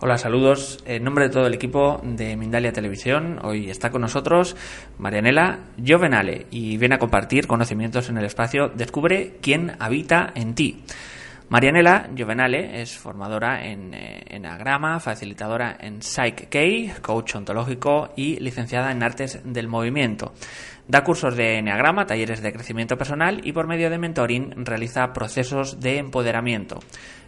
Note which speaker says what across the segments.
Speaker 1: Hola, saludos. En nombre de todo el equipo de Mindalia Televisión, hoy está con nosotros Marianela Giovenale y viene a compartir conocimientos en el espacio Descubre quién habita en ti. Marianela Giovenale es formadora en eh, Enneagrama, facilitadora en Psych-K, coach ontológico y licenciada en Artes del Movimiento. Da cursos de Enneagrama, talleres de crecimiento personal y por medio de mentoring realiza procesos de empoderamiento.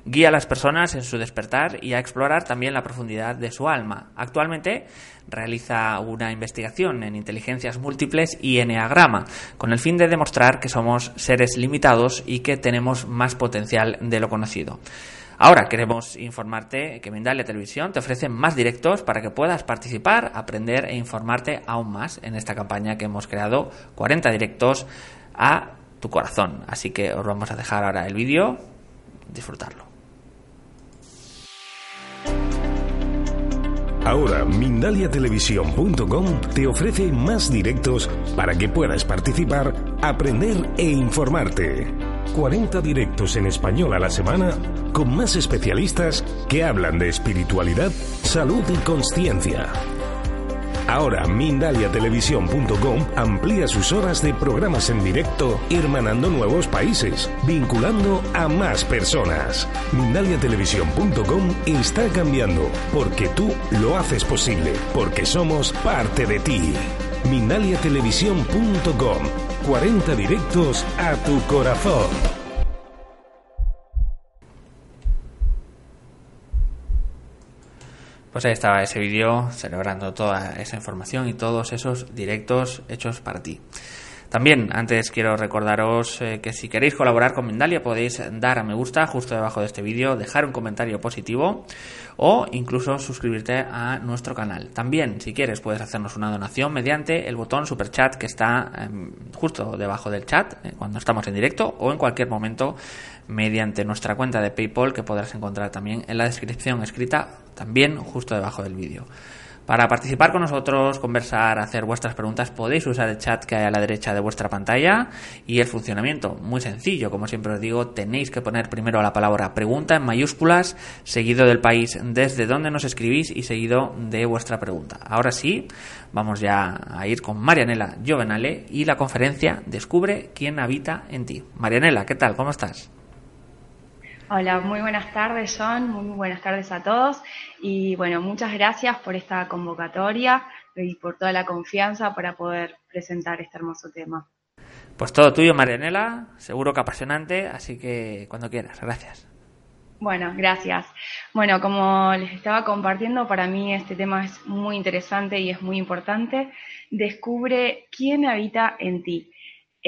Speaker 1: Guía a las personas en su despertar y a explorar también la profundidad de su alma. Actualmente realiza una investigación en inteligencias múltiples y eneagrama, con el fin de demostrar que somos seres limitados y que tenemos más potencial de lo conocido. Ahora queremos informarte que Mindalia Televisión te ofrece más directos para que puedas participar, aprender e informarte aún más en esta campaña que hemos creado 40 directos a tu corazón. Así que os vamos a dejar ahora el vídeo, disfrutarlo.
Speaker 2: Ahora Mindaliatelevisión.com te ofrece más directos para que puedas participar, aprender e informarte. 40 directos en español a la semana con más especialistas que hablan de espiritualidad, salud y conciencia. Ahora Mindaliatelevisión.com amplía sus horas de programas en directo, hermanando nuevos países, vinculando a más personas. Mindaliatelevisión.com está cambiando, porque tú lo haces posible, porque somos parte de ti. Mindaliatelevisión.com 40 directos a tu corazón.
Speaker 1: Pues ahí estaba ese vídeo celebrando toda esa información y todos esos directos hechos para ti. También, antes quiero recordaros eh, que si queréis colaborar con Mindalia podéis dar a me gusta justo debajo de este vídeo, dejar un comentario positivo o incluso suscribirte a nuestro canal. También, si quieres, puedes hacernos una donación mediante el botón super chat que está em, justo debajo del chat eh, cuando estamos en directo o en cualquier momento mediante nuestra cuenta de PayPal que podrás encontrar también en la descripción escrita también justo debajo del vídeo. Para participar con nosotros, conversar, hacer vuestras preguntas, podéis usar el chat que hay a la derecha de vuestra pantalla y el funcionamiento, muy sencillo, como siempre os digo, tenéis que poner primero la palabra pregunta en mayúsculas, seguido del país desde donde nos escribís y seguido de vuestra pregunta. Ahora sí, vamos ya a ir con Marianela Giovenale y la conferencia Descubre quién habita en ti. Marianela, ¿qué tal? ¿Cómo estás?
Speaker 3: Hola, muy buenas tardes, John. Muy buenas tardes a todos. Y bueno, muchas gracias por esta convocatoria y por toda la confianza para poder presentar este hermoso tema.
Speaker 1: Pues todo tuyo, Marianela. Seguro que apasionante, así que cuando quieras. Gracias.
Speaker 3: Bueno, gracias. Bueno, como les estaba compartiendo, para mí este tema es muy interesante y es muy importante. Descubre quién habita en ti.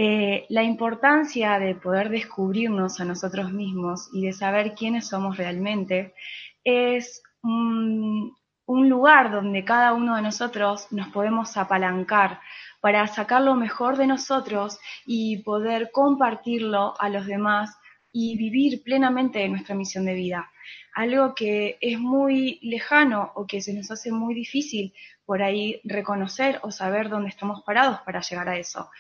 Speaker 3: Eh, la importancia de poder descubrirnos a nosotros mismos y de saber quiénes somos realmente es un, lugar donde cada uno de nosotros nos podemos apalancar para sacar lo mejor de nosotros y poder compartirlo a los demás y vivir plenamente nuestra misión de vida. Algo que es muy lejano o que se nos hace muy difícil por ahí reconocer o saber dónde estamos parados para llegar a eso.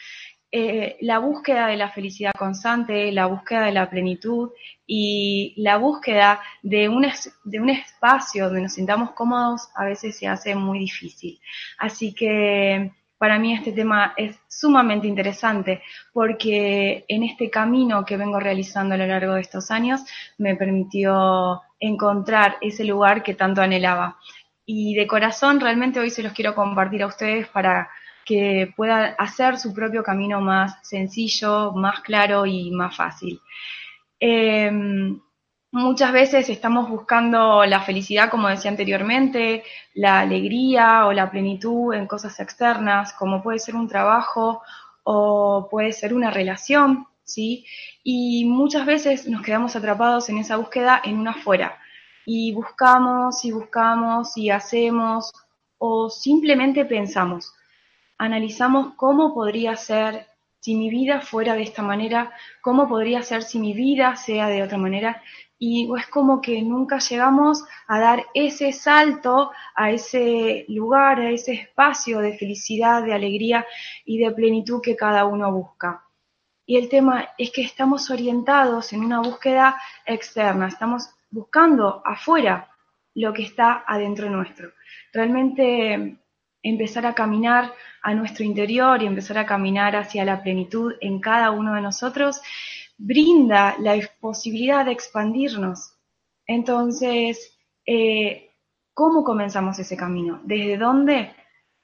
Speaker 3: Eh, la búsqueda de la felicidad constante, la búsqueda de la plenitud y la búsqueda de un, de un espacio donde nos sintamos cómodos a veces se hace muy difícil. Así que para mí este tema es sumamente interesante porque en este camino que vengo realizando a lo largo de estos años me permitió encontrar ese lugar que tanto anhelaba. Y de corazón realmente hoy se los quiero compartir a ustedes para que pueda hacer su propio camino más sencillo, más claro y más fácil. Em, Muchas veces estamos buscando la felicidad, como decía anteriormente, la alegría o la plenitud en cosas externas, como puede ser un trabajo o puede ser una relación, ¿sí? Y muchas veces nos quedamos atrapados en esa búsqueda en una fuera. Y buscamos y buscamos y hacemos o simplemente pensamos, analizamos cómo podría ser si mi vida fuera de esta manera, cómo podría ser si mi vida sea de otra manera. Y es como que nunca llegamos a dar ese salto a ese lugar, a ese espacio de felicidad, de alegría y de plenitud que cada uno busca. Y el tema es que estamos orientados en una búsqueda externa, estamos buscando afuera lo que está adentro nuestro. Realmente empezar a caminar a nuestro interior y empezar a caminar hacia la plenitud en cada uno de nosotros, brinda la posibilidad de expandirnos. Entonces, eh, ¿cómo comenzamos ese camino? ¿Desde dónde?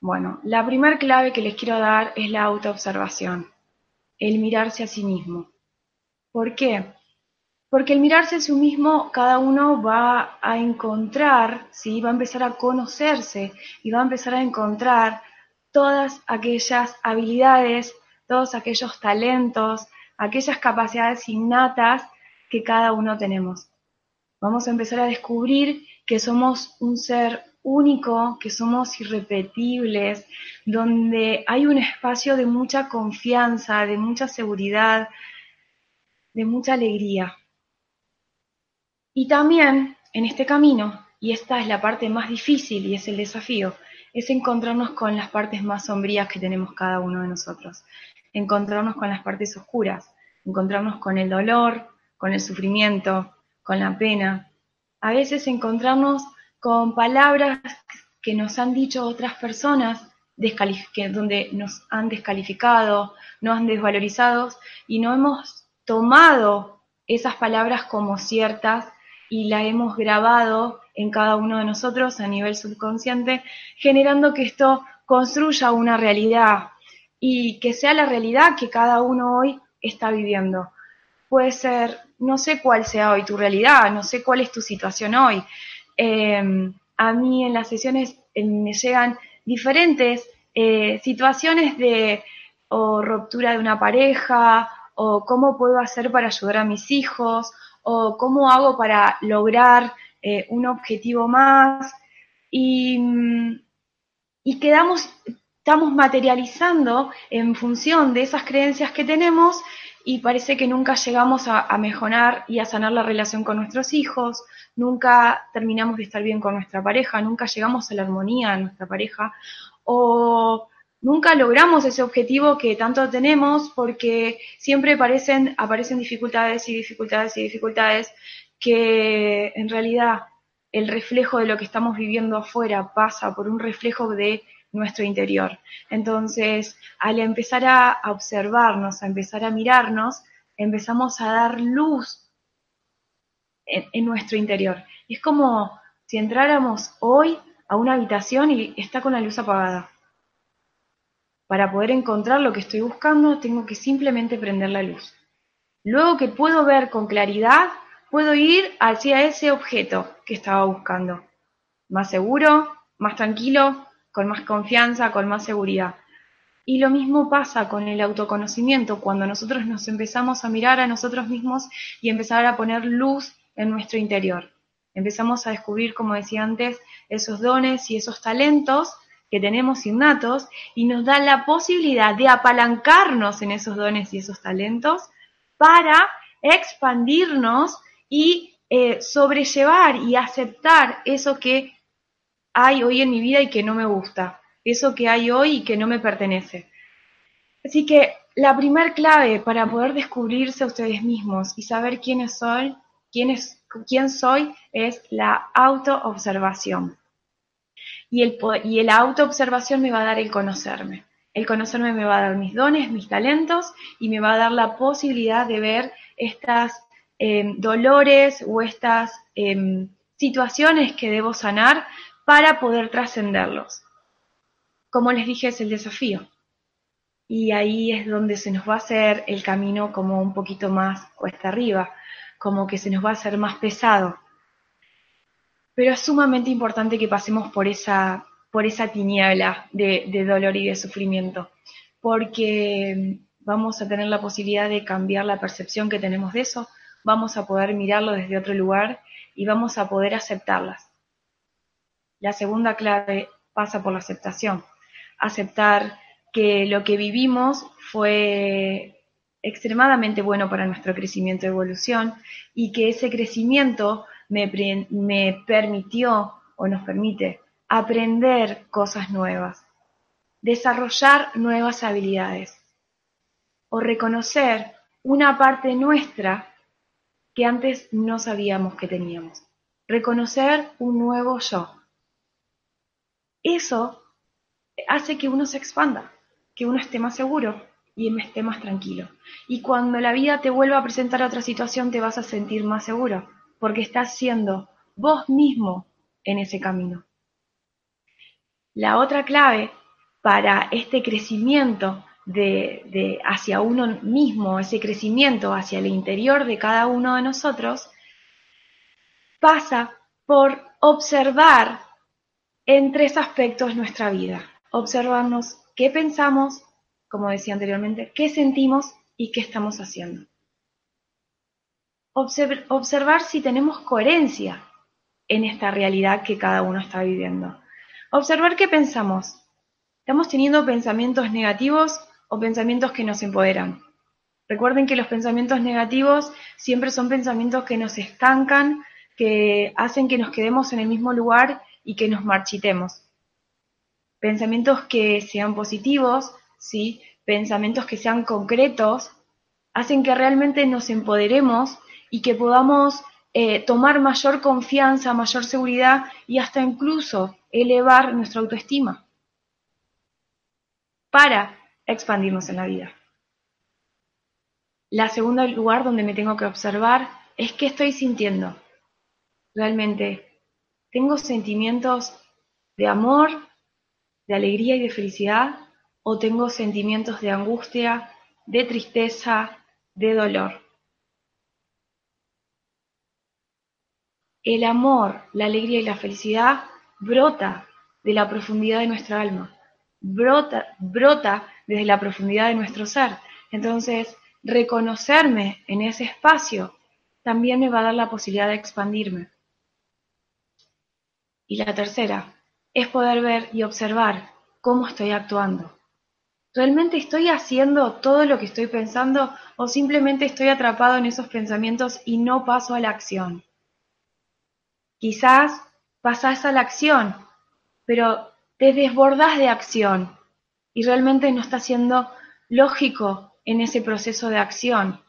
Speaker 3: Bueno, la primera clave que les quiero dar es la autoobservación, el mirarse a sí mismo. ¿Por qué? Porque el mirarse a sí mismo, cada uno va a encontrar, ¿sí? va a empezar a conocerse y va a empezar a encontrar todas aquellas habilidades, todos aquellos talentos, aquellas capacidades innatas que cada uno tenemos. Vamos a empezar a descubrir que somos un ser único, que somos irrepetibles, donde hay un espacio de mucha confianza, de mucha seguridad, de mucha alegría. Y también en este camino, y esta es la parte más difícil y es el desafío, es encontrarnos con las partes más sombrías que tenemos cada uno de nosotros, encontrarnos con las partes oscuras, encontrarnos con el dolor, con el sufrimiento, con la pena, a veces encontrarnos con palabras que nos han dicho otras personas donde nos han descalificado, nos han desvalorizado y no hemos tomado esas palabras como ciertas y la hemos grabado en cada uno de nosotros a nivel subconsciente, generando que esto construya una realidad y que sea la realidad que cada uno hoy está viviendo. Puede ser, no sé cuál sea hoy tu realidad, no sé cuál es tu situación hoy. Em, a mí en las sesiones eh, me llegan diferentes eh, situaciones de o ruptura de una pareja, o cómo puedo hacer para ayudar a mis hijos, o cómo hago para lograr eh, un objetivo más. Y, y quedamos, estamos materializando en función de esas creencias que tenemos y parece que nunca llegamos a, mejorar y a sanar la relación con nuestros hijos, nunca terminamos de estar bien con nuestra pareja, nunca llegamos a la armonía de nuestra pareja o nunca logramos ese objetivo que tanto tenemos porque siempre aparecen, dificultades y dificultades y dificultades que en realidad el reflejo de lo que estamos viviendo afuera pasa por un reflejo de nuestro interior. Entonces, al empezar a observarnos, a empezar a mirarnos, empezamos a dar luz en, en nuestro interior. es como si entráramos hoy a una habitación y está con la luz apagada para poder encontrar lo que estoy buscando, tengo que simplemente prender la luz. Luego que puedo ver con claridad, puedo ir hacia ese objeto que estaba buscando. Más seguro, más tranquilo, con más confianza, con más seguridad. Y lo mismo pasa con el autoconocimiento, cuando nosotros nos empezamos a mirar a nosotros mismos y empezar a poner luz en nuestro interior. Empezamos a descubrir, como decía antes, esos dones y esos talentos que tenemos innatos y nos da la posibilidad de apalancarnos en esos dones y esos talentos para expandirnos y eh, sobrellevar y aceptar eso que hay hoy en mi vida y que no me gusta, eso que hay hoy y que no me pertenece. Así que la primer clave para poder descubrirse a ustedes mismos y saber quiénes soy, quién, es, quién soy, es la autoobservación. Y, el, y la autoobservación me va a dar el conocerme. El conocerme me va a dar mis dones, mis talentos y me va a dar la posibilidad de ver estas em, dolores o estas em, situaciones que debo sanar para poder trascenderlos. Como les dije, es el desafío. Y ahí es donde se nos va a hacer el camino como un poquito más cuesta arriba, como que se nos va a hacer más pesado. Pero es sumamente importante que pasemos por esa, por esa tiniebla de, de dolor y de sufrimiento, porque vamos a tener la posibilidad de cambiar la percepción que tenemos de eso, vamos a poder mirarlo desde otro lugar y vamos a poder aceptarlas. La segunda clave pasa por la aceptación. Aceptar que lo que vivimos fue extremadamente bueno para nuestro crecimiento y evolución y que ese crecimiento me, permitió o nos permite aprender cosas nuevas, desarrollar nuevas habilidades o reconocer una parte nuestra que antes no sabíamos que teníamos. Reconocer un nuevo yo. Eso hace que uno se expanda, que uno esté más seguro y esté más tranquilo. Y cuando la vida te vuelva a presentar otra situación te vas a sentir más seguro, porque estás siendo vos mismo en ese camino. La otra clave para este crecimiento de, hacia uno mismo, ese crecimiento hacia el interior de cada uno de nosotros, pasa por observar en tres aspectos nuestra vida. Observarnos qué pensamos, como decía anteriormente, qué sentimos y qué estamos haciendo. Observar si tenemos coherencia en esta realidad que cada uno está viviendo. Observar qué pensamos. ¿Estamos teniendo pensamientos negativos o pensamientos que nos empoderan? Recuerden que los pensamientos negativos siempre son pensamientos que nos estancan, que hacen que nos quedemos en el mismo lugar y que nos marchitemos. Pensamientos que sean positivos, ¿sí? pensamientos que sean concretos, hacen que realmente nos empoderemos y que podamos eh, tomar mayor confianza, mayor seguridad y hasta incluso elevar nuestra autoestima para expandirnos en la vida. La segunda lugar donde me tengo que observar es qué estoy sintiendo. Realmente ¿Tengo sentimientos de amor, de alegría y de felicidad? ¿O tengo sentimientos de angustia, de tristeza, de dolor? El amor, la alegría y la felicidad brota de la profundidad de nuestra alma, brota, desde la profundidad de nuestro ser. Entonces, reconocerme en ese espacio también me va a dar la posibilidad de expandirme. Y la tercera es poder ver y observar cómo estoy actuando. ¿Realmente estoy haciendo todo lo que estoy pensando o simplemente estoy atrapado en esos pensamientos y no paso a la acción? Quizás pasás a la acción, pero te desbordas de acción y realmente no está siendo lógico en ese proceso de acción.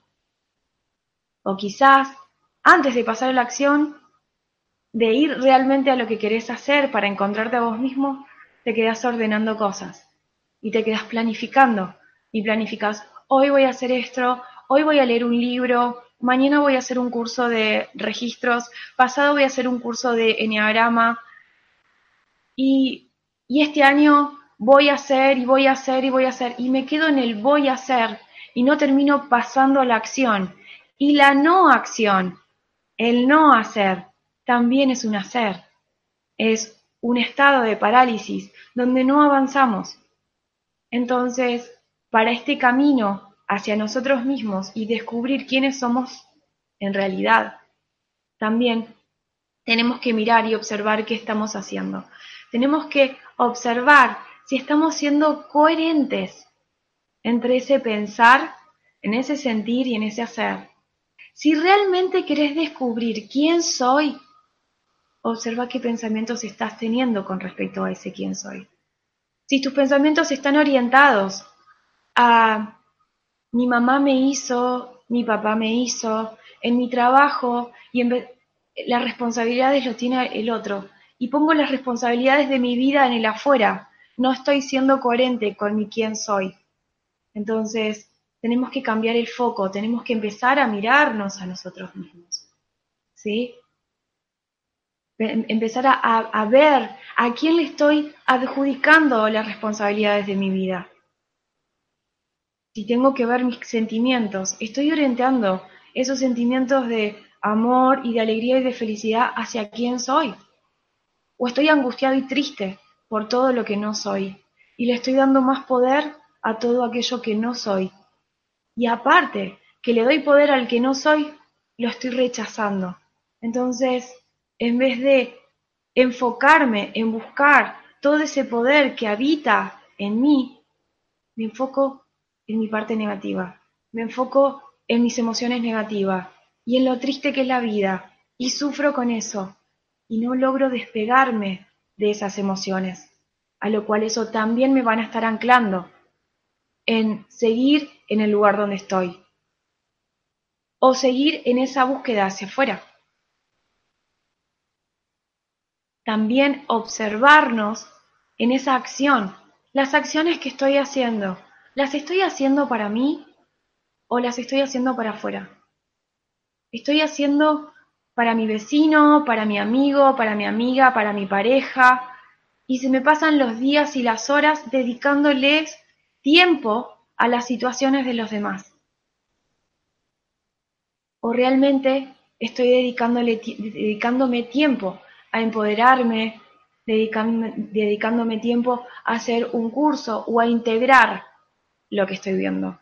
Speaker 3: O quizás antes de pasar a la acción de ir realmente a lo que querés hacer para encontrarte a vos mismo, te quedas ordenando cosas y te quedas planificando y planificas, hoy voy a hacer esto, hoy voy a leer un libro, mañana voy a hacer un curso de registros, pasado voy a hacer un curso de enneagrama y, este año voy a hacer y voy a hacer y voy a hacer y me quedo en el voy a hacer y no termino pasando a la acción. Y la no acción, el no hacer, también es un hacer, es un estado de parálisis donde no avanzamos. Entonces, para este camino hacia nosotros mismos y descubrir quiénes somos en realidad, también tenemos que mirar y observar qué estamos haciendo. Tenemos que observar si estamos siendo coherentes entre ese pensar, en ese sentir y en ese hacer. Si realmente querés descubrir quién soy, observa qué pensamientos estás teniendo con respecto a ese quién soy. Si tus pensamientos están orientados a mi mamá me hizo, mi papá me hizo, en mi trabajo y en las responsabilidades lo tiene el otro y pongo las responsabilidades de mi vida en el afuera, no estoy siendo coherente con mi quién soy. Entonces, tenemos que cambiar el foco, tenemos que empezar a mirarnos a nosotros mismos. ¿Sí? empezar a, ver a quién le estoy adjudicando las responsabilidades de mi vida. Si tengo que ver mis sentimientos, estoy orientando esos sentimientos de amor y de alegría y de felicidad hacia quién soy. O estoy angustiado y triste por todo lo que no soy. Y le estoy dando más poder a todo aquello que no soy. Y aparte, que le doy poder al que no soy, lo estoy rechazando. Entonces, en vez de enfocarme en buscar todo ese poder que habita en mí, me enfoco en mi parte negativa, me enfoco en mis emociones negativas y en lo triste que es la vida y sufro con eso y no logro despegarme de esas emociones, a lo cual eso también me van a estar anclando en seguir en el lugar donde estoy o seguir en esa búsqueda hacia afuera. También observarnos en esa acción, las acciones que estoy haciendo, ¿las estoy haciendo para mí o las estoy haciendo para afuera? ¿Estoy haciendo para mi vecino, para mi amigo, para mi amiga, para mi pareja? Y se me pasan los días y las horas dedicándoles tiempo a las situaciones de los demás. O realmente estoy dedicándole, dedicándome tiempo a empoderarme, dedicándome, tiempo a hacer un curso o a integrar lo que estoy viendo.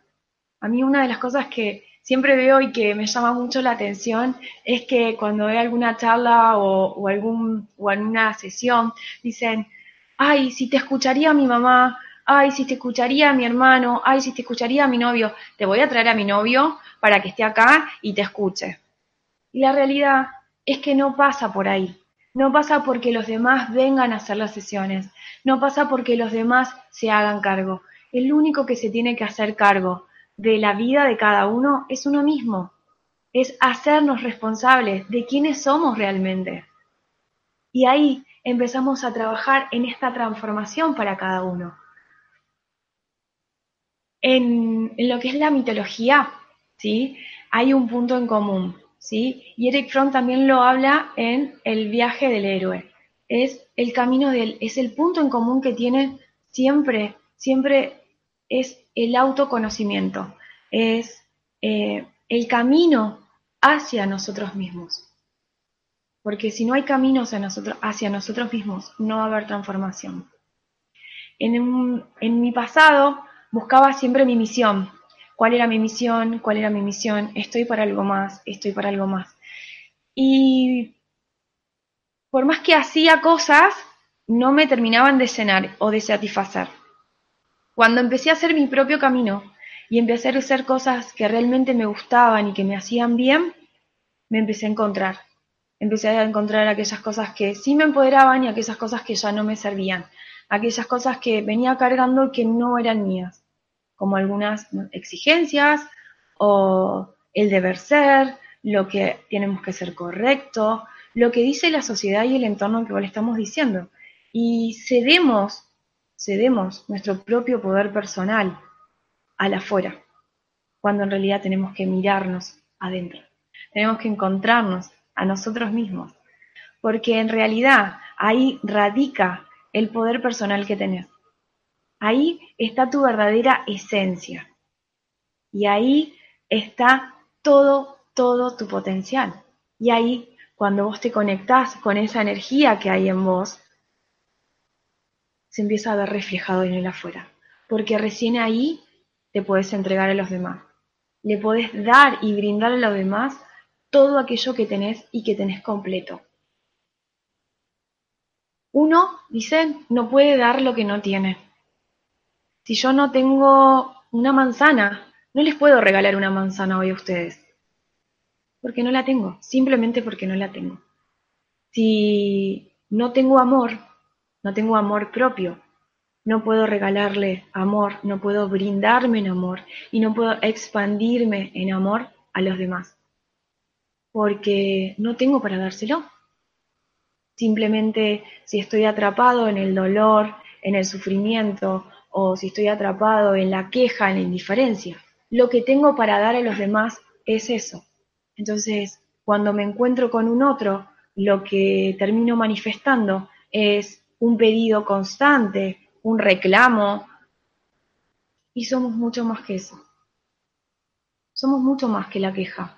Speaker 3: A mí una de las cosas que siempre veo y que me llama mucho la atención es que cuando veo alguna charla o, algún, o en una sesión dicen, ay, si te escucharía mi mamá, ay, si te escucharía mi hermano, ay, si te escucharía mi novio, te voy a traer a mi novio para que esté acá y te escuche. Y la realidad es que no pasa por ahí. No pasa porque los demás vengan a hacer las sesiones, no pasa porque los demás se hagan cargo. El único que se tiene que hacer cargo de la vida de cada uno es uno mismo, es hacernos responsables de quiénes somos realmente. Y ahí empezamos a trabajar en esta transformación para cada uno. En, lo que es la mitología, ¿sí? hay un punto en común. ¿sí? Y Eric Fromm también lo habla en El viaje del héroe. Es el camino del, es el punto en común que tienen siempre, siempre es el autoconocimiento, es eh, el camino hacia nosotros mismos. Porque si no hay camino hacia nosotros, hacia nosotros mismos, no va a haber transformación. En, en mi pasado buscaba siempre mi misión, cuál era mi misión, cuál era mi misión, estoy para algo más, estoy para algo más. Y por más que hacía cosas, no me terminaban de llenar o de satisfacer. Cuando empecé a hacer mi propio camino y empecé a hacer cosas que realmente me gustaban y que me hacían bien, me empecé a encontrar. Empecé a encontrar aquellas cosas que sí me empoderaban y aquellas cosas que ya no me servían. Aquellas cosas que venía cargando que no eran mías como algunas exigencias o el deber ser, lo que tenemos que ser correcto, lo que dice la sociedad y el entorno que le estamos diciendo. Y cedemos, cedemos nuestro propio poder personal al afuera, cuando en realidad tenemos que mirarnos adentro. Tenemos que encontrarnos a nosotros mismos, porque en realidad ahí radica el poder personal que tenés. Ahí está tu verdadera esencia. Y ahí está todo, todo tu potencial. Y ahí, cuando vos te conectás con esa energía que hay en vos, se empieza a ver reflejado en el afuera. Porque recién ahí te puedes entregar a los demás. Le podés dar y brindar a los demás todo aquello que tenés y que tenés completo. Uno, dice, no puede dar lo que no tiene. Si yo no tengo una manzana, no les puedo regalar una manzana hoy a ustedes. Porque no la tengo, simplemente porque no la tengo. Si no tengo amor, no tengo amor propio, no puedo regalarle amor, no puedo brindarme en amor y no puedo expandirme en amor a los demás. Porque no tengo para dárselo. Simplemente si estoy atrapado en el dolor, en el sufrimiento o si estoy atrapado en la queja, en la indiferencia. Lo que tengo para dar a los demás es eso. Entonces, cuando me encuentro con un otro, lo que termino manifestando es un pedido constante, un reclamo, y somos mucho más que eso. Somos mucho más que la queja.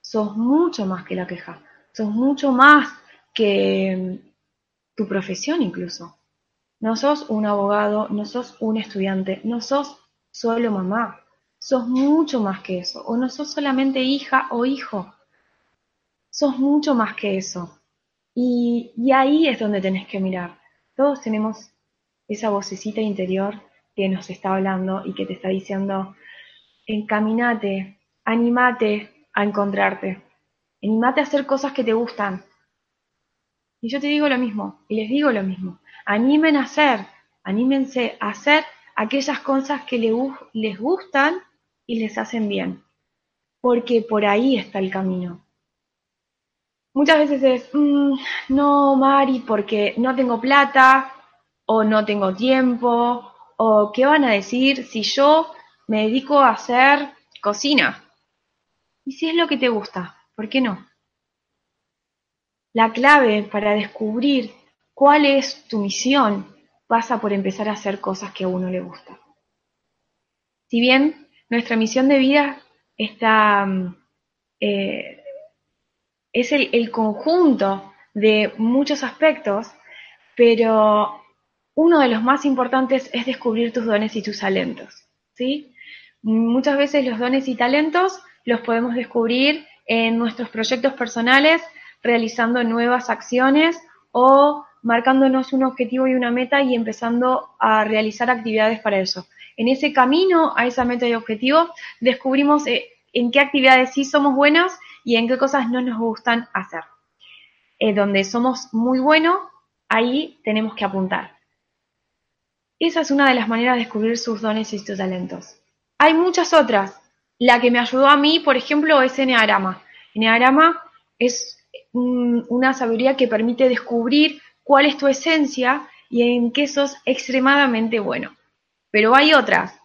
Speaker 3: sos mucho más que la queja, sos mucho más que tu profesión incluso. No sos un abogado, no sos un estudiante, no sos solo mamá, sos mucho más que eso, o no sos solamente hija o hijo, sos mucho más que eso. Y, y ahí es donde tenés que mirar. Todos tenemos esa vocecita interior que nos está hablando y que te está diciendo, encaminate, animate a encontrarte, animate a hacer cosas que te gustan. Y yo te digo lo mismo, y les digo lo mismo, animen a hacer, anímense a hacer aquellas cosas que les gustan y les hacen bien, porque por ahí está el camino. Muchas veces es, mm, no, Mari, porque no tengo plata, o no tengo tiempo, o qué van a decir si yo me dedico a hacer cocina. Y si es lo que te gusta, ¿por qué no? La clave para descubrir cuál es tu misión pasa por empezar a hacer cosas que a uno le gusta. Si bien nuestra misión de vida está, mm, eh, es el, conjunto de muchos aspectos, pero uno de los más importantes es descubrir tus dones y tus talentos. ¿sí? Muchas veces los dones y talentos los podemos descubrir en nuestros proyectos personales, realizando nuevas acciones o marcándonos un objetivo y una meta y empezando a realizar actividades para eso. En ese camino a esa meta y objetivo descubrimos eh, en qué actividades sí somos buenos y en qué cosas no nos gustan hacer. Eh, donde somos muy buenos, ahí tenemos que apuntar. Esa es una de las maneras de descubrir sus dones y sus talentos. Hay muchas otras. La que me ayudó a mí, por ejemplo, es Enneagrama. Enneagrama es una sabiduría que permite descubrir cuál es tu esencia y en qué sos extremadamente bueno. Pero hay otras,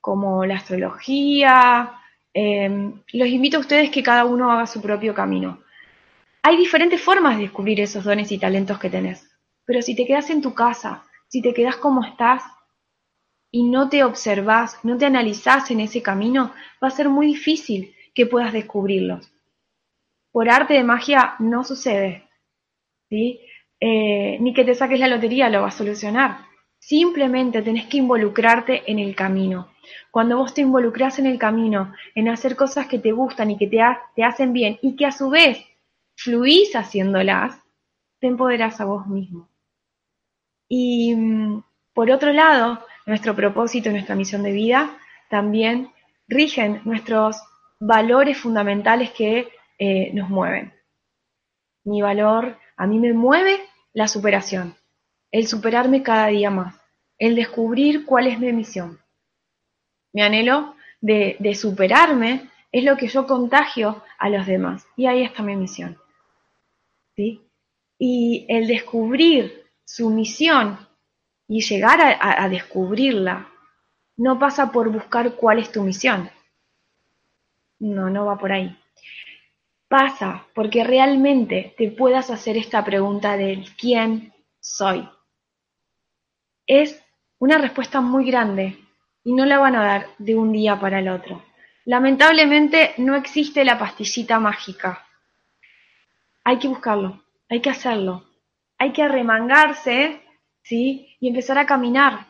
Speaker 3: como la astrología. Em, los invito a ustedes que cada uno haga su propio camino. Hay diferentes formas de descubrir esos dones y talentos que tenés. Pero si te quedas en tu casa, si te quedas como estás, y no te observas, no te analizás en ese camino, va a ser muy difícil que puedas descubrirlos. Por arte de magia no sucede, ¿sí? Eh, ni que te saques la lotería lo va a solucionar. Simplemente tenés que involucrarte en el camino. Cuando vos te involucras en el camino, en hacer cosas que te gustan y que te, te hacen bien y que a su vez fluís haciéndolas, te empoderás a vos mismo. Y mm, por otro lado, nuestro propósito y nuestra misión de vida también rigen nuestros valores fundamentales que eh, nos mueven. Mi valor, a mí me mueve la superación, el superarme cada día más, el descubrir cuál es mi misión. Mi anhelo de, superarme es lo que yo contagio a los demás y ahí está mi misión. ¿Sí? Y el descubrir su misión y llegar a, descubrirla no pasa por buscar cuál es tu misión. No, no va por ahí. Pasa porque realmente te puedas hacer esta pregunta de quién soy. Es una respuesta muy grande y no la van a dar de un día para el otro. Lamentablemente no existe la pastillita mágica. Hay que buscarlo, hay que hacerlo, hay que arremangarse ¿sí? Y empezar a caminar,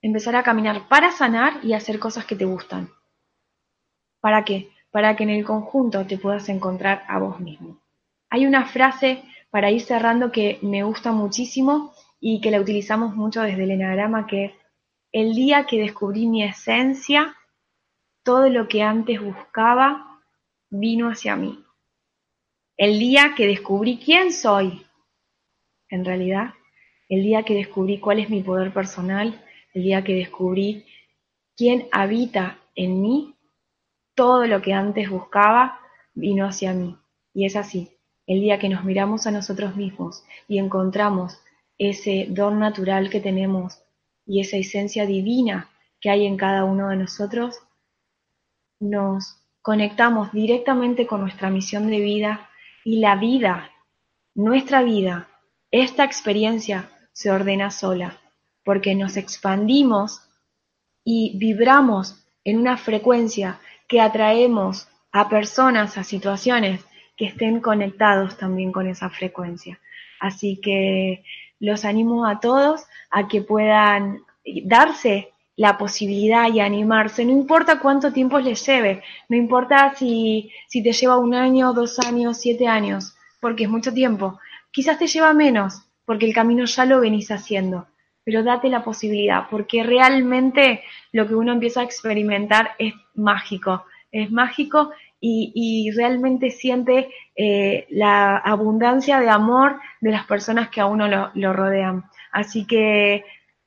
Speaker 3: empezar a caminar para sanar y hacer cosas que te gustan. ¿Para qué? Para que en el conjunto te puedas encontrar a vos mismo. Hay una frase para ir cerrando que me gusta muchísimo y que la utilizamos mucho desde el enagrama que es, el día que descubrí mi esencia, todo lo que antes buscaba vino hacia mí. El día que descubrí quién soy, en realidad, el día que descubrí cuál es mi poder personal, el día que descubrí quién habita en mí, todo lo que antes buscaba vino hacia mí. Y es así, el día que nos miramos a nosotros mismos y encontramos ese don natural que tenemos y esa esencia divina que hay en cada uno de nosotros, nos conectamos directamente con nuestra misión de vida y la vida, nuestra vida, esta experiencia se ordena sola, porque nos expandimos y vibramos en una frecuencia que atraemos a personas, a situaciones que estén conectados también con esa frecuencia. Así que los animo a todos a que puedan darse la posibilidad y animarse, no importa cuánto tiempo les lleve, no importa si, te lleva un año, dos años, siete años, porque es mucho tiempo. Quizás te lleva menos, porque el camino ya lo venís haciendo, pero date la posibilidad, porque realmente lo que uno empieza a experimentar es mágico, es mágico y, realmente siente eh, la abundancia de amor de las personas que a uno lo rodean. Así que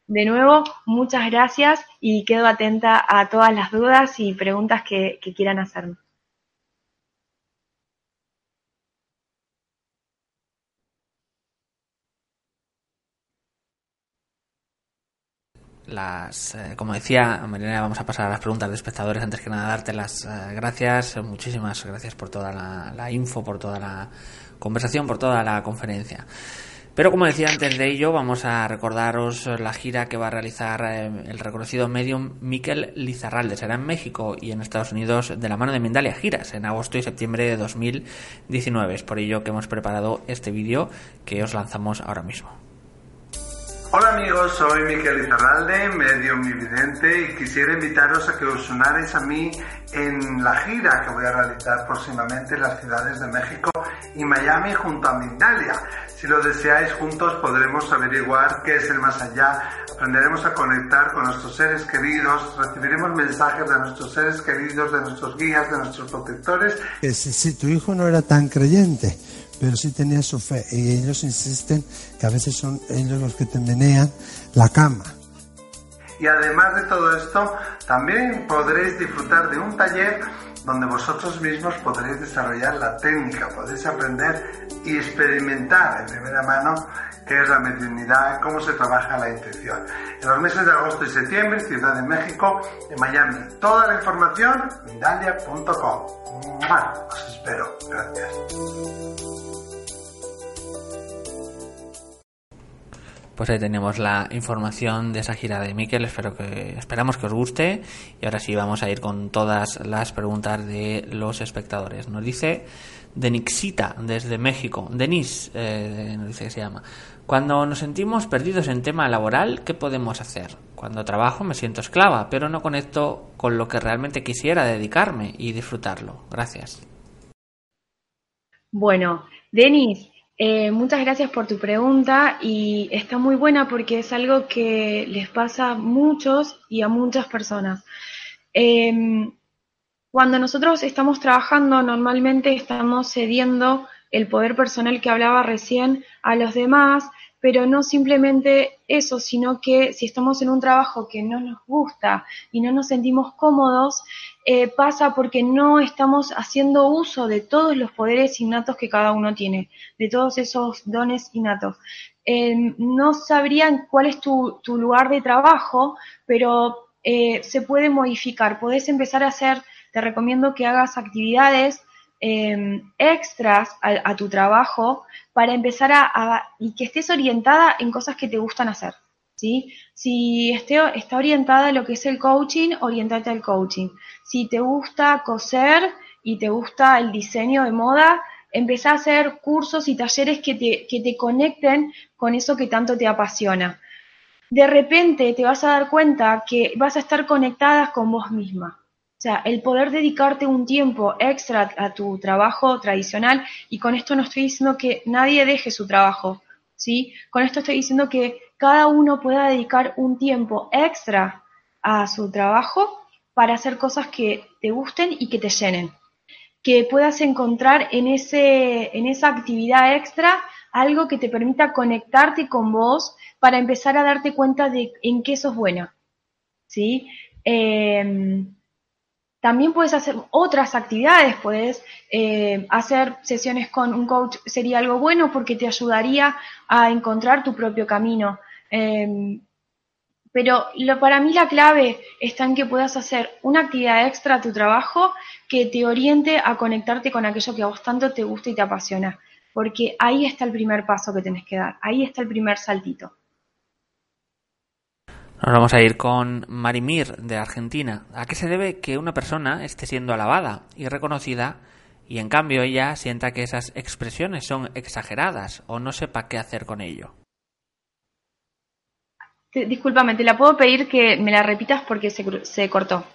Speaker 3: de nuevo, muchas gracias y quedo atenta a todas las dudas y preguntas que, quieran hacerme.
Speaker 1: Las eh, como decía Mariana vamos a pasar a las preguntas de espectadores antes que nada darte las eh, gracias muchísimas gracias por toda la, info por toda la conversación por toda la conferencia pero como decía antes de ello, vamos a recordaros la gira que va a realizar eh, el reconocido medium Miquel Lizarralde. Será en México y en Estados Unidos de la mano de Mindalia Giras en agosto y septiembre de 2019. Es por ello que hemos preparado este vídeo que os lanzamos ahora mismo.
Speaker 4: Hola amigos, soy Miquel Izarralde, medio vidente y quisiera invitaros a que os unáis a mí en la gira que voy a realizar próximamente en las ciudades de México y Miami junto a Mindalia. Si lo deseáis juntos podremos averiguar qué es el más allá, aprenderemos a conectar con nuestros seres queridos, recibiremos mensajes de nuestros seres queridos, de nuestros guías, de nuestros protectores.
Speaker 5: Si, si tu hijo no era tan creyente, pero sí tenía su fe. Y ellos insisten que a veces son ellos los que te menean la cama.
Speaker 4: Y además de todo esto, también podréis disfrutar de un taller donde vosotros mismos podréis desarrollar la técnica, podéis aprender y experimentar en primera mano qué es la mediunidad, cómo se trabaja la intuición. En los meses de agosto y septiembre, Ciudad de México, en Miami. Toda la información, mindalia.com. Os espero. Gracias.
Speaker 1: Pues ahí tenemos la información de esa gira de Miquel. Espero que, esperamos que os guste. Y ahora sí vamos a ir con todas las preguntas de los espectadores. Nos dice Denixita desde México. Denis, eh, nos dice que se llama. Cuando nos sentimos perdidos en tema laboral, ¿qué podemos hacer? Cuando trabajo me siento esclava, pero no conecto con lo que realmente quisiera dedicarme y disfrutarlo. Gracias.
Speaker 3: Bueno, Denis, eh, muchas gracias por tu pregunta y está muy buena porque es algo que les pasa a muchos y a muchas personas. Em, cuando nosotros estamos trabajando, normalmente estamos cediendo el poder personal que hablaba recién a los demás, pero no simplemente eso, sino que si estamos en un trabajo que no nos gusta y no nos sentimos cómodos, eh, pasa porque no estamos haciendo uso de todos los poderes innatos que cada uno tiene, de todos esos dones innatos. Eh, no sabrían cuál es tu, lugar de trabajo, pero eh, se puede modificar. Podés empezar a hacer, te recomiendo que hagas actividades extras a, tu trabajo para empezar a, y que estés orientada en cosas que te gustan hacer. ¿Sí? Si está orientada a lo que es el coaching, orientate al coaching. Si te gusta coser y te gusta el diseño de moda, empezá a hacer cursos y talleres que te, que te conecten con eso que tanto te apasiona. De repente te vas a dar cuenta que vas a estar conectada con vos misma. O sea, el poder dedicarte un tiempo extra a tu trabajo tradicional, y con esto no estoy diciendo que nadie deje su trabajo, ¿sí? Con esto estoy diciendo que cada uno pueda dedicar un tiempo extra a su trabajo para hacer cosas que te gusten y que te llenen. Que puedas encontrar en, ese, en esa actividad extra algo que te permita conectarte con vos para empezar a darte cuenta de en qué sos buena. ¿Sí? Em, también puedes hacer otras actividades, puedes eh, hacer sesiones con un coach, sería algo bueno porque te ayudaría a encontrar tu propio camino. Em, pero lo, para mí la clave está en que puedas hacer una actividad extra a tu trabajo que te oriente a conectarte con aquello que a vos tanto te gusta y te apasiona. Porque ahí está el primer paso que tenés que dar, ahí está el primer saltito.
Speaker 1: Nos vamos a ir con Marimir de Argentina. ¿A qué se debe que una persona esté siendo alabada y reconocida y en cambio ella sienta que esas expresiones son exageradas o no sepa qué hacer con ello?
Speaker 3: Discúlpame, te la puedo pedir que me la repitas porque se, se cortó.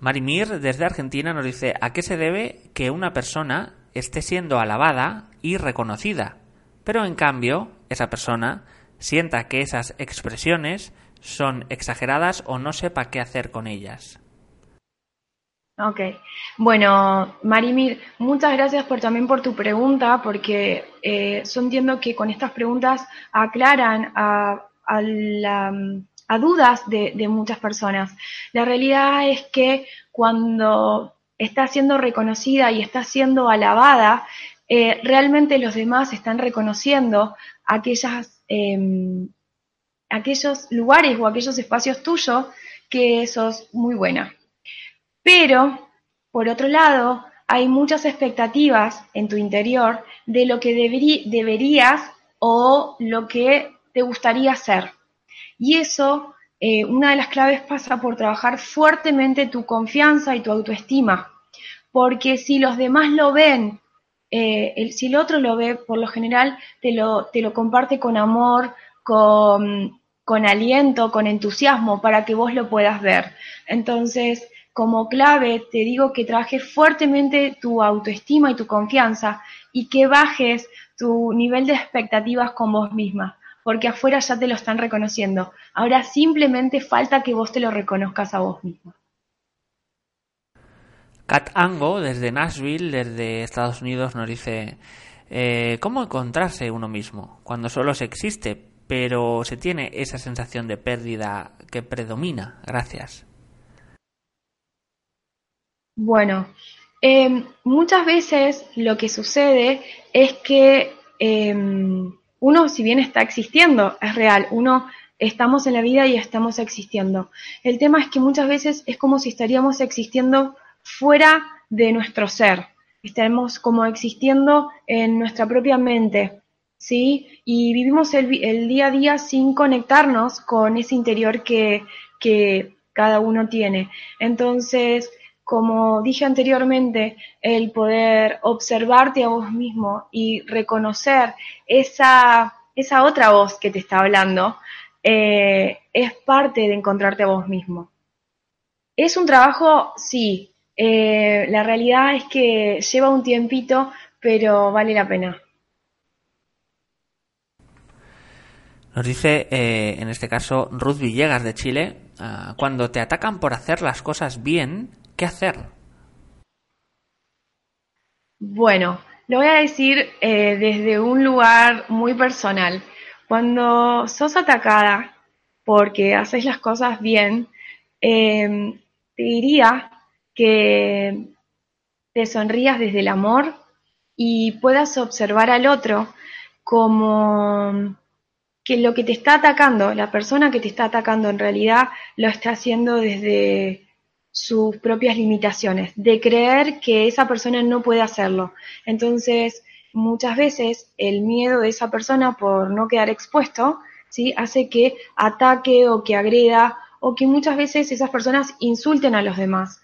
Speaker 1: Marimir desde Argentina nos dice ¿a qué se debe que una persona esté siendo alabada y reconocida, pero en cambio esa persona sienta que esas expresiones son exageradas o no sepa qué hacer con ellas?
Speaker 3: Ok, bueno, Marimir, muchas gracias por, también por tu pregunta, porque eh, yo entiendo que con estas preguntas aclaran a, dudas de, muchas personas. La realidad es que cuando está siendo reconocida y está siendo alabada, eh, realmente los demás están reconociendo em, aquellos lugares o aquellos espacios tuyos que sos muy buena. Pero, por otro lado, hay muchas expectativas en tu interior de lo que deberías o lo que te gustaría hacer. Y eso, eh, una de las claves pasa por trabajar fuertemente tu confianza y tu autoestima. Porque si los demás lo ven, eh, si el otro lo ve, por lo general te lo, te lo comparte con amor, con, con aliento, con entusiasmo, para que vos lo puedas ver. Entonces, como clave te digo que trabajes fuertemente tu autoestima y tu confianza y que bajes tu nivel de expectativas con vos misma, porque afuera ya te lo están reconociendo. Ahora simplemente falta que vos te lo reconozcas a vos misma.
Speaker 1: Kat Ango, desde Nashville, desde Estados Unidos, nos dice, eh, ¿cómo encontrarse uno mismo cuando solo se existe, pero se tiene esa sensación de pérdida que predomina? Gracias.
Speaker 3: Bueno, em, muchas veces lo que sucede es que em, uno, si bien está existiendo, es real, uno estamos en la vida y estamos existiendo. El tema es que muchas veces es como si estaríamos existiendo fuera de nuestro ser, estaremos como existiendo en nuestra propia mente, ¿sí? Y vivimos el, día a día sin conectarnos con ese interior que cada uno tiene. Entonces, como dije anteriormente, el poder observarte a vos mismo y reconocer esa, esa otra voz que te está hablando, eh, es parte de encontrarte a vos mismo. ¿Es un trabajo? Sí. Eh, la realidad es que lleva un tiempito, pero vale la pena.
Speaker 1: Nos dice, eh, en este caso, Ruth Villegas de Chile, ah, cuando te atacan por hacer las cosas bien, ¿Qué hacer?
Speaker 3: Bueno, lo voy a decir eh, desde un lugar muy personal. Cuando sos atacada porque haces las cosas bien, em, te diría que te sonrías desde el amor y puedas observar al otro como que lo que te está atacando, la persona que te está atacando en realidad lo está haciendo desde sus propias limitaciones, de creer que esa persona no puede hacerlo. Entonces, muchas veces el miedo de esa persona por no quedar expuesto, ¿sí? hace que ataque o que agreda o que muchas veces esas personas insulten a los demás.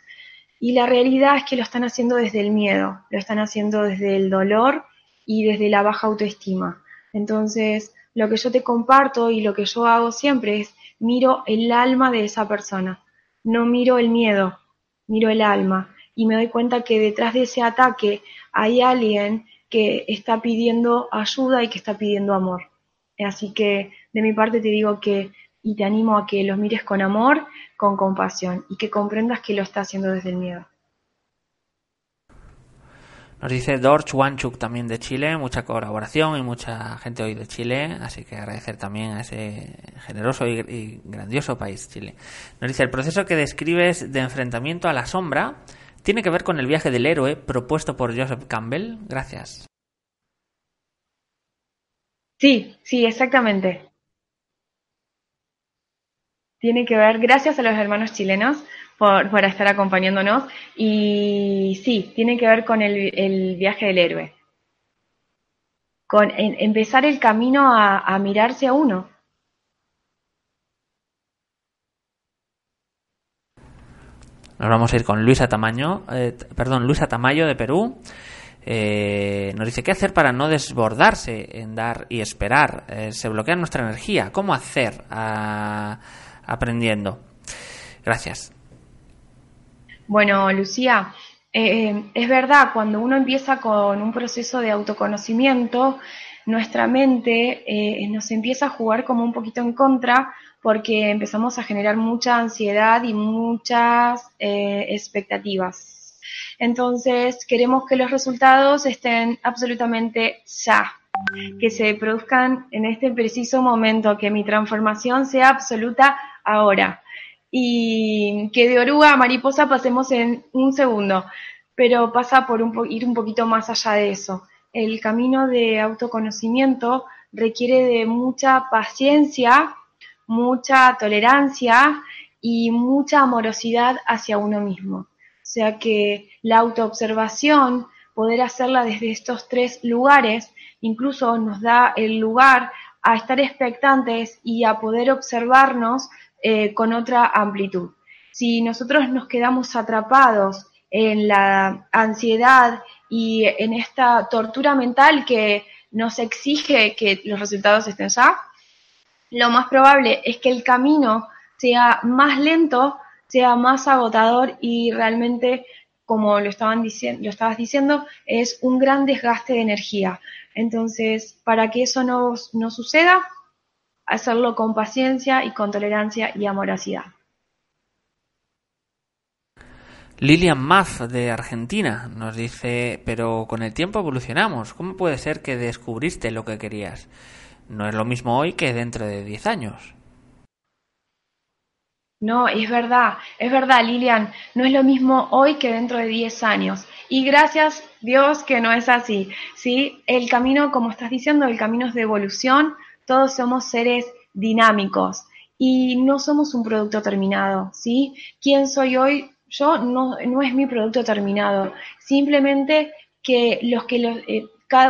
Speaker 3: Y la realidad es que lo están haciendo desde el miedo, lo están haciendo desde el dolor y desde la baja autoestima. Entonces, lo que yo te comparto y lo que yo hago siempre es miro el alma de esa persona no miro el miedo, miro el alma y me doy cuenta que detrás de ese ataque hay alguien que está pidiendo ayuda y que está pidiendo amor. Así que de mi parte te digo que y te animo a que los mires con amor, con compasión y que comprendas que lo está haciendo desde el miedo.
Speaker 1: Nos dice Dorch Wanchuk también de Chile, mucha colaboración y mucha gente hoy de Chile, así que agradecer también a ese generoso y, grandioso país, Chile. Nos dice, el proceso que describes de enfrentamiento a la sombra tiene que ver con el viaje del héroe propuesto por Joseph Campbell. Gracias.
Speaker 3: Sí, sí, exactamente. Tiene que ver, gracias a los hermanos chilenos, por, por, estar acompañándonos. Y sí, tiene que ver con el, el viaje del héroe. Con en, empezar el camino a, mirarse a uno.
Speaker 1: Nos vamos a ir con Luisa Tamaño, eh, perdón, Luisa Tamayo de Perú. Eh, nos dice, ¿qué hacer para no desbordarse en dar y esperar? Eh, se bloquea nuestra energía. ¿Cómo hacer? Ah, aprendiendo. Gracias.
Speaker 3: Bueno, Lucía, es verdad, cuando uno empieza con un proceso de autoconocimiento, nuestra mente nos empieza a jugar como un poquito en contra porque empezamos a generar mucha ansiedad y muchas eh, expectativas. Entonces, queremos que los resultados estén absolutamente ya, que se produzcan en este preciso momento, que mi transformación sea absoluta ahora y que de oruga a mariposa pasemos en un segundo, pero pasa por ir un poquito más allá de eso. El camino de autoconocimiento requiere de mucha paciencia, mucha tolerancia y mucha amorosidad hacia uno mismo. O sea que la autoobservación, poder hacerla desde estos tres lugares, incluso nos da el lugar a estar expectantes y a poder observarnos eh, con otra amplitud. Si nosotros nos quedamos atrapados en la ansiedad y en esta tortura mental que nos exige que los resultados estén ya, lo más probable es que el camino sea más lento, sea más agotador y realmente, como lo, estaban diciendo, lo estabas diciendo, es un gran desgaste de energía. Entonces, para que eso no, no suceda, hacerlo con paciencia y con tolerancia y amorosidad.
Speaker 1: Lilian Maff de Argentina nos dice, pero con el tiempo evolucionamos. ¿Cómo puede ser que descubriste lo que querías? no es lo mismo hoy que dentro de 10 años.
Speaker 3: No, es verdad, es verdad, Lilian, no es lo mismo hoy que dentro de 10 años. Y gracias Dios que no es así, ¿sí? El camino, como estás diciendo, el camino es de evolución, todos somos seres dinámicos y no somos un producto terminado, ¿sí? ¿Quién soy hoy? Yo no, no es mi producto terminado, simplemente que los que los, eh,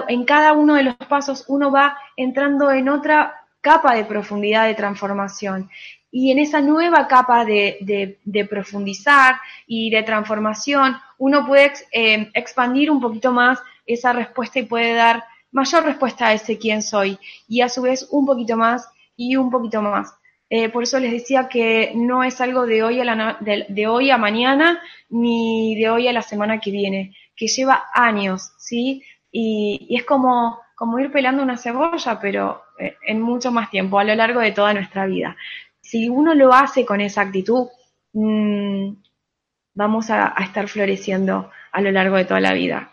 Speaker 3: en cada uno de los pasos uno va entrando en otra capa de profundidad de transformación. Y en esa nueva capa de, profundizar y de transformación, uno puede eh, expandir un poquito más esa respuesta y puede dar mayor respuesta a ese quién soy. Y a su vez un poquito más y un poquito más. Eh, por eso les decía que no es algo de hoy, a la, de hoy a mañana ni de hoy a la semana que viene, que lleva años, ¿sí? y, es como, como ir pelando una cebolla, pero eh, en mucho más tiempo, a lo largo de toda nuestra vida. Si uno lo hace con esa actitud, mm, vamos a, estar floreciendo a lo largo de toda la vida.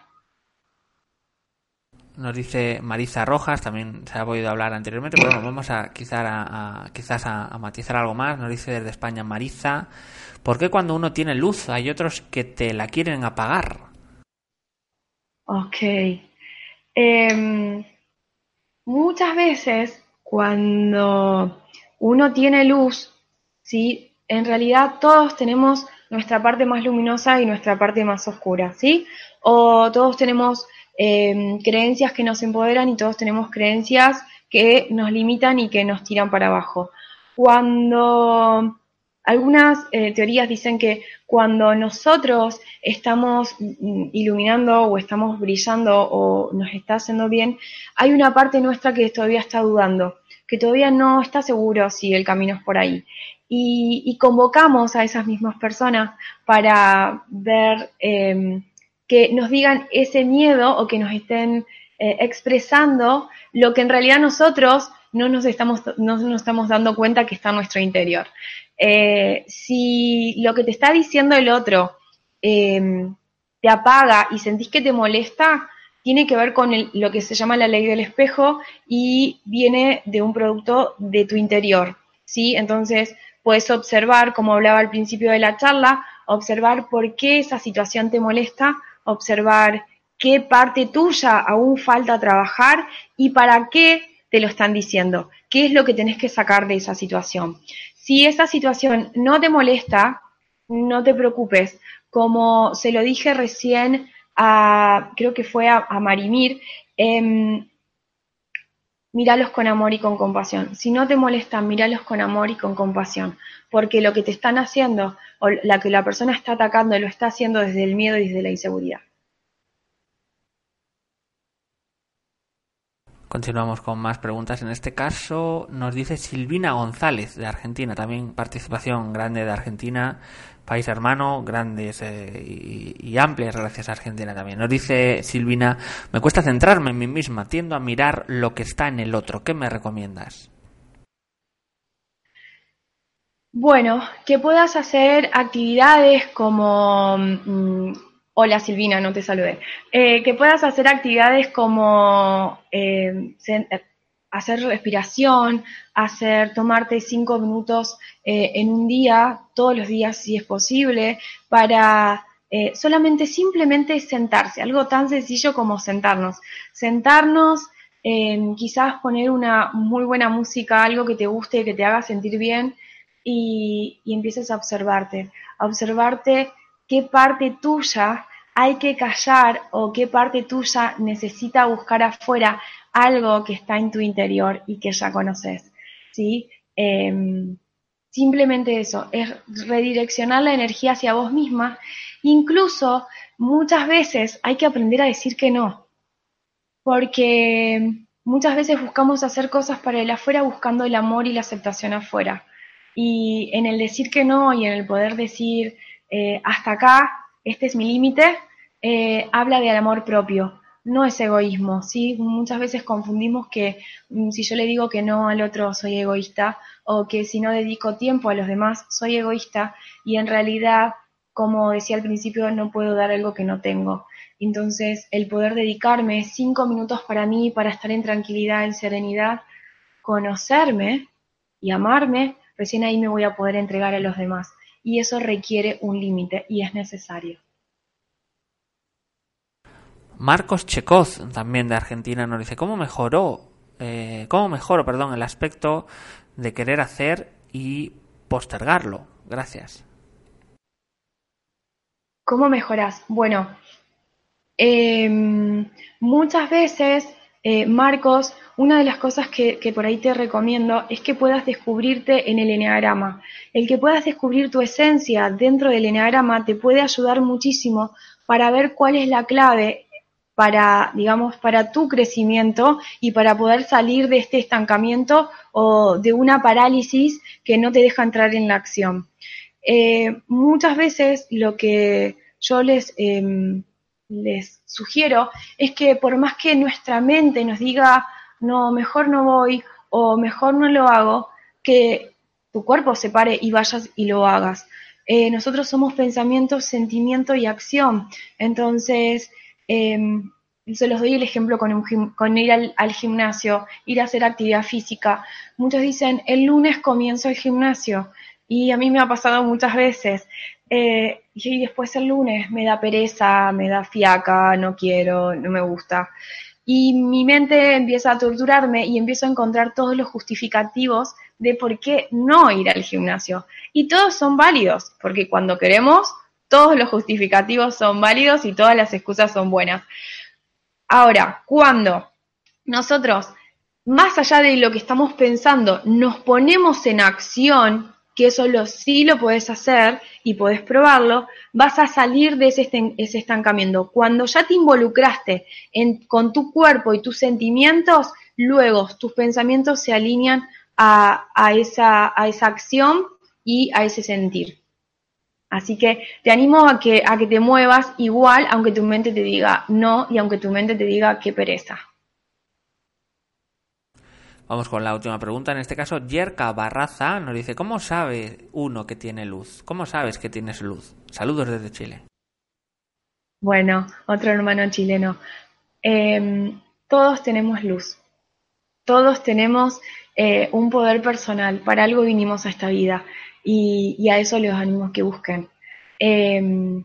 Speaker 1: Nos dice Marisa Rojas, también se ha podido hablar anteriormente, pero vamos a, quizás a, quizás a, matizar algo más. Nos dice desde España Marisa, ¿por qué cuando uno tiene luz hay otros que te la quieren apagar?
Speaker 3: Ok. Em, muchas veces cuando uno tiene luz, ¿sí? en realidad todos tenemos nuestra parte más luminosa y nuestra parte más oscura, ¿sí? O todos tenemos em, creencias que nos empoderan y todos tenemos creencias que nos limitan y que nos tiran para abajo. Cuando algunas eh, teorías dicen que cuando nosotros estamos mm, iluminando o estamos brillando o nos está haciendo bien, hay una parte nuestra que todavía está dudando, que todavía no está seguro si el camino es por ahí. Y, convocamos a esas mismas personas para ver em, que nos digan ese miedo o que nos estén eh, expresando lo que en realidad nosotros no nos estamos, no nos estamos dando cuenta que está en nuestro interior. Eh, si lo que te está diciendo el otro em, te apaga y sentís que te molesta, tiene que ver con lo que se llama la ley del espejo y viene de un producto de tu interior, ¿sí? Entonces, puedes observar, como hablaba al principio de la charla, observar por qué esa situación te molesta, observar qué parte tuya aún falta trabajar y para qué te lo están diciendo, qué es lo que tenés que sacar de esa situación. Si esa situación no te molesta, no te preocupes. Como se lo dije recién a, creo que fue a, Marimir, em, míralos con amor y con compasión. Si no te molestan, míralos con amor y con compasión, porque lo que te están haciendo o la que la persona está atacando lo está haciendo desde el miedo y desde la inseguridad.
Speaker 1: Continuamos con más preguntas. En este caso nos dice Silvina González de Argentina, también participación grande de Argentina, país hermano, grandes eh, y, amplias gracias a Argentina también. Nos dice Silvina, me cuesta centrarme en mí misma, tiendo a mirar lo que está en el otro. ¿Qué me recomiendas?
Speaker 3: Bueno, que puedas hacer actividades como mm, Hola Silvina, no te saludé. Eh, que puedas hacer actividades como eh, hacer respiración, hacer, tomarte cinco minutos eh, en un día, todos los días si es posible, para solamente simplemente sentarse, algo tan sencillo como sentarnos. Sentarnos, quizás poner una muy buena música, algo que te guste, que te haga sentir bien y, y empieces a observarte, a observarte qué parte tuya hay que callar o qué parte tuya necesita buscar afuera algo que está en tu interior y que ya conoces. ¿sí? Em, simplemente eso, es redireccionar la energía hacia vos misma. Incluso muchas veces hay que aprender a decir que no, porque muchas veces buscamos hacer cosas para el afuera buscando el amor y la aceptación afuera. Y en el decir que no y en el poder decir eh, hasta acá, este es mi límite, eh, habla del amor propio, no es egoísmo, ¿sí? Muchas veces confundimos que mm, si yo le digo que no al otro soy egoísta o que si no dedico tiempo a los demás soy egoísta y en realidad, como decía al principio, no puedo dar algo que no tengo. Entonces, el poder dedicarme cinco minutos para mí, para estar en tranquilidad, en serenidad, conocerme y amarme, recién ahí me voy a poder entregar a los demás y eso requiere un límite y es necesario.
Speaker 1: Marcos Checoz, también de Argentina, nos dice cómo mejoró, eh, cómo mejoró, perdón, el aspecto de querer hacer y postergarlo. Gracias.
Speaker 3: ¿Cómo mejoras? Bueno, em, muchas veces, eh, Marcos, una de las cosas que, por ahí te recomiendo es que puedas descubrirte en el eneagrama. El que puedas descubrir tu esencia dentro del eneagrama te puede ayudar muchísimo para ver cuál es la clave para, digamos, para tu crecimiento y para poder salir de este estancamiento o de una parálisis que no te deja entrar en la acción. Eh, muchas veces lo que yo em, les sugiero es que por más que nuestra mente nos diga no, mejor no voy o mejor no lo hago, que tu cuerpo se pare y vayas y lo hagas. Eh, nosotros somos pensamiento, sentimiento y acción. Entonces, em, se los doy el ejemplo con, con ir al, gimnasio, ir a hacer actividad física. Muchos dicen, el lunes comienzo el gimnasio. Y a mí me ha pasado muchas veces. Eh, y después el lunes me da pereza, me da fiaca, no quiero, no me gusta y mi mente empieza a torturarme y empiezo a encontrar todos los justificativos de por qué no ir al gimnasio. Y todos son válidos, porque cuando queremos, todos los justificativos son válidos y todas las excusas son buenas. Ahora, cuando nosotros, más allá de lo que estamos pensando, nos ponemos en acción que eso lo, sí lo puedes hacer y puedes probarlo, vas a salir de ese, estancamiento. Cuando ya te involucraste con tu cuerpo y tus sentimientos, luego tus pensamientos se alinean a, esa, a esa acción y a ese sentir. Así que te animo a que, a que te muevas igual, aunque tu mente te diga no y aunque tu mente te diga qué pereza.
Speaker 1: Vamos con la última pregunta. En este caso, Yerka Barraza nos dice, ¿cómo sabe uno que tiene luz? ¿Cómo sabes que tienes luz? Saludos desde Chile.
Speaker 3: Bueno, otro hermano chileno. Em, todos tenemos luz. Todos tenemos eh, un poder personal. Para algo vinimos a esta vida y, a eso les animo que busquen. Em,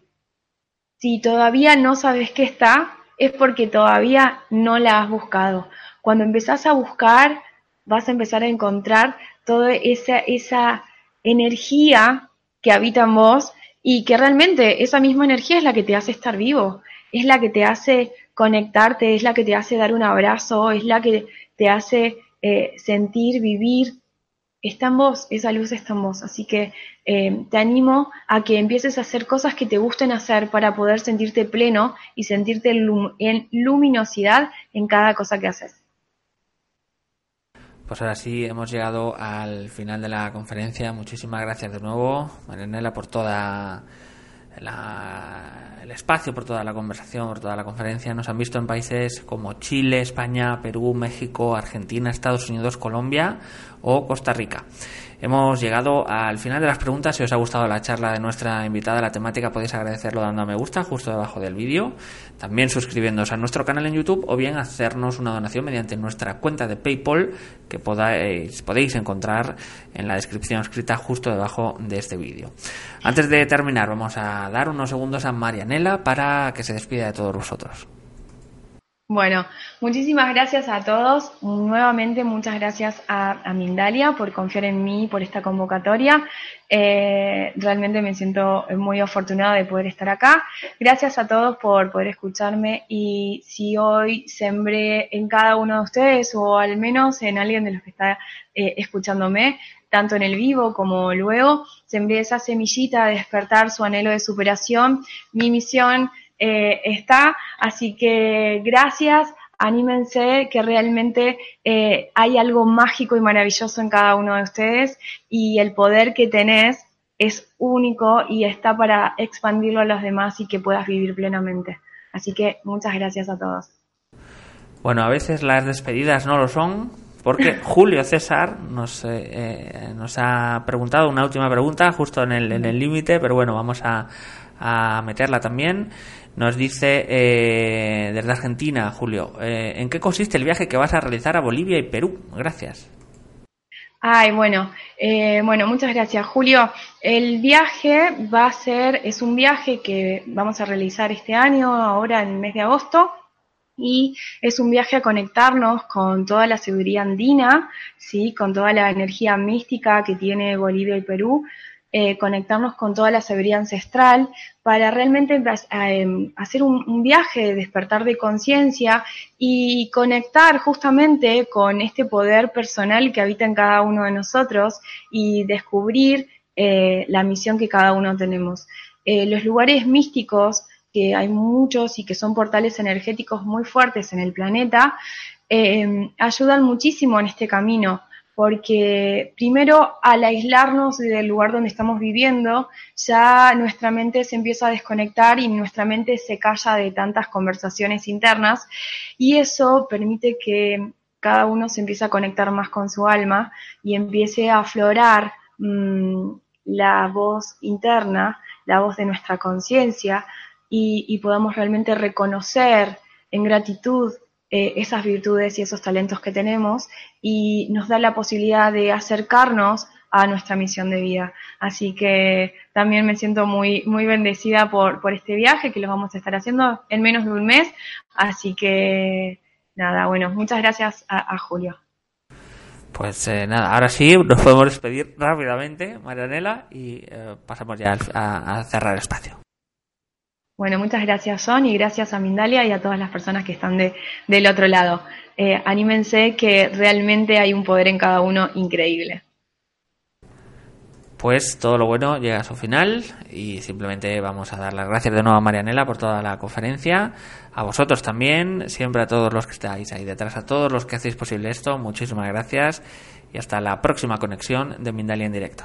Speaker 3: si todavía no sabes qué está, es porque todavía no la has buscado. Cuando empezás a buscar, vas a empezar a encontrar toda esa, esa energía que habita en vos y que realmente esa misma energía es la que te hace estar vivo, es la que te hace conectarte, es la que te hace dar un abrazo, es la que te hace eh, sentir, vivir, está en vos, esa luz está en vos. Así que eh, te animo a que empieces a hacer cosas que te gusten hacer para poder sentirte pleno y sentirte en luminosidad en cada cosa que haces.
Speaker 1: Pues ahora sí, hemos llegado al final de la conferencia. Muchísimas gracias de nuevo, Marianela, por toda el espacio, por toda la conversación, por toda la conferencia. Nos han visto en países como Chile, España, Perú, México, Argentina, Estados Unidos, Colombia o Costa Rica. Hemos llegado al final de las preguntas. Si os ha gustado la charla de nuestra invitada, la temática, podéis agradecerlo dando a me gusta justo debajo del vídeo. También suscribiéndoos a nuestro canal en YouTube o bien hacernos una donación mediante nuestra cuenta de PayPal que podáis, podéis encontrar en la descripción escrita justo debajo de este vídeo. Antes de terminar, vamos a dar unos segundos a Marianela para que se despida de todos vosotros.
Speaker 3: Bueno, muchísimas gracias a todos. Nuevamente, muchas gracias a, Mindalia por confiar en mí, por esta convocatoria. Eh, realmente me siento muy afortunada de poder estar acá. Gracias a todos por poder escucharme y si hoy sembré en cada uno de ustedes o al menos en alguien de los que está eh, escuchándome, tanto en el vivo como luego, sembré esa semillita de despertar su anhelo de superación. Mi misión eh, está. Así que gracias, anímense que realmente eh, hay algo mágico y maravilloso en cada uno de ustedes y el poder que tenés es único y está para expandirlo a los demás y que puedas vivir plenamente. Así que muchas gracias a todos.
Speaker 1: Bueno, a veces las despedidas no lo son, porque Julio César nos, eh, nos ha preguntado una última pregunta justo en el límite, pero bueno, vamos a, a meterla también. Nos dice eh, desde Argentina, Julio, eh, ¿en qué consiste el viaje que vas a realizar a Bolivia y Perú? Gracias.
Speaker 3: Ay, bueno, eh, bueno, muchas gracias, Julio. El viaje va a ser, es un viaje que vamos a realizar este año, ahora en el mes de agosto, y es un viaje a conectarnos con toda la sabiduría andina, sí, con toda la energía mística que tiene Bolivia y Perú, eh, conectarnos con toda la sabiduría ancestral, para realmente em, hacer un, viaje de despertar de conciencia y conectar justamente con este poder personal que habita en cada uno de nosotros y descubrir eh, la misión que cada uno tenemos. Eh, los lugares místicos, que hay muchos y que son portales energéticos muy fuertes en el planeta, ayudan muchísimo en este camino porque primero al aislarnos del lugar donde estamos viviendo, ya nuestra mente se empieza a desconectar y nuestra mente se calla de tantas conversaciones internas y eso permite que cada uno se empiece a conectar más con su alma y empiece a aflorar mm, la voz interna, la voz de nuestra conciencia y, y podamos realmente reconocer en gratitud eh, esas virtudes y esos talentos que tenemos y nos da la posibilidad de acercarnos a nuestra misión de vida. Así que también me siento muy, muy bendecida por, por este viaje que lo vamos a estar haciendo en menos de un mes. Así que nada, bueno, muchas gracias a, Julio.
Speaker 1: Pues eh, nada, ahora sí, nos podemos despedir rápidamente, Marianela, y eh, pasamos ya a cerrar el espacio.
Speaker 3: Bueno, muchas gracias, Son, y gracias a Mindalia y a todas las personas que están de, del otro lado. Eh, anímense que realmente hay un poder en cada uno increíble.
Speaker 1: Pues todo lo bueno llega a su final y simplemente vamos a dar las gracias de nuevo a Marianela por toda la conferencia, a vosotros también, siempre a todos los que estáis ahí detrás, a todos los que hacéis posible esto, muchísimas gracias y hasta la próxima conexión de Mindalia en directo.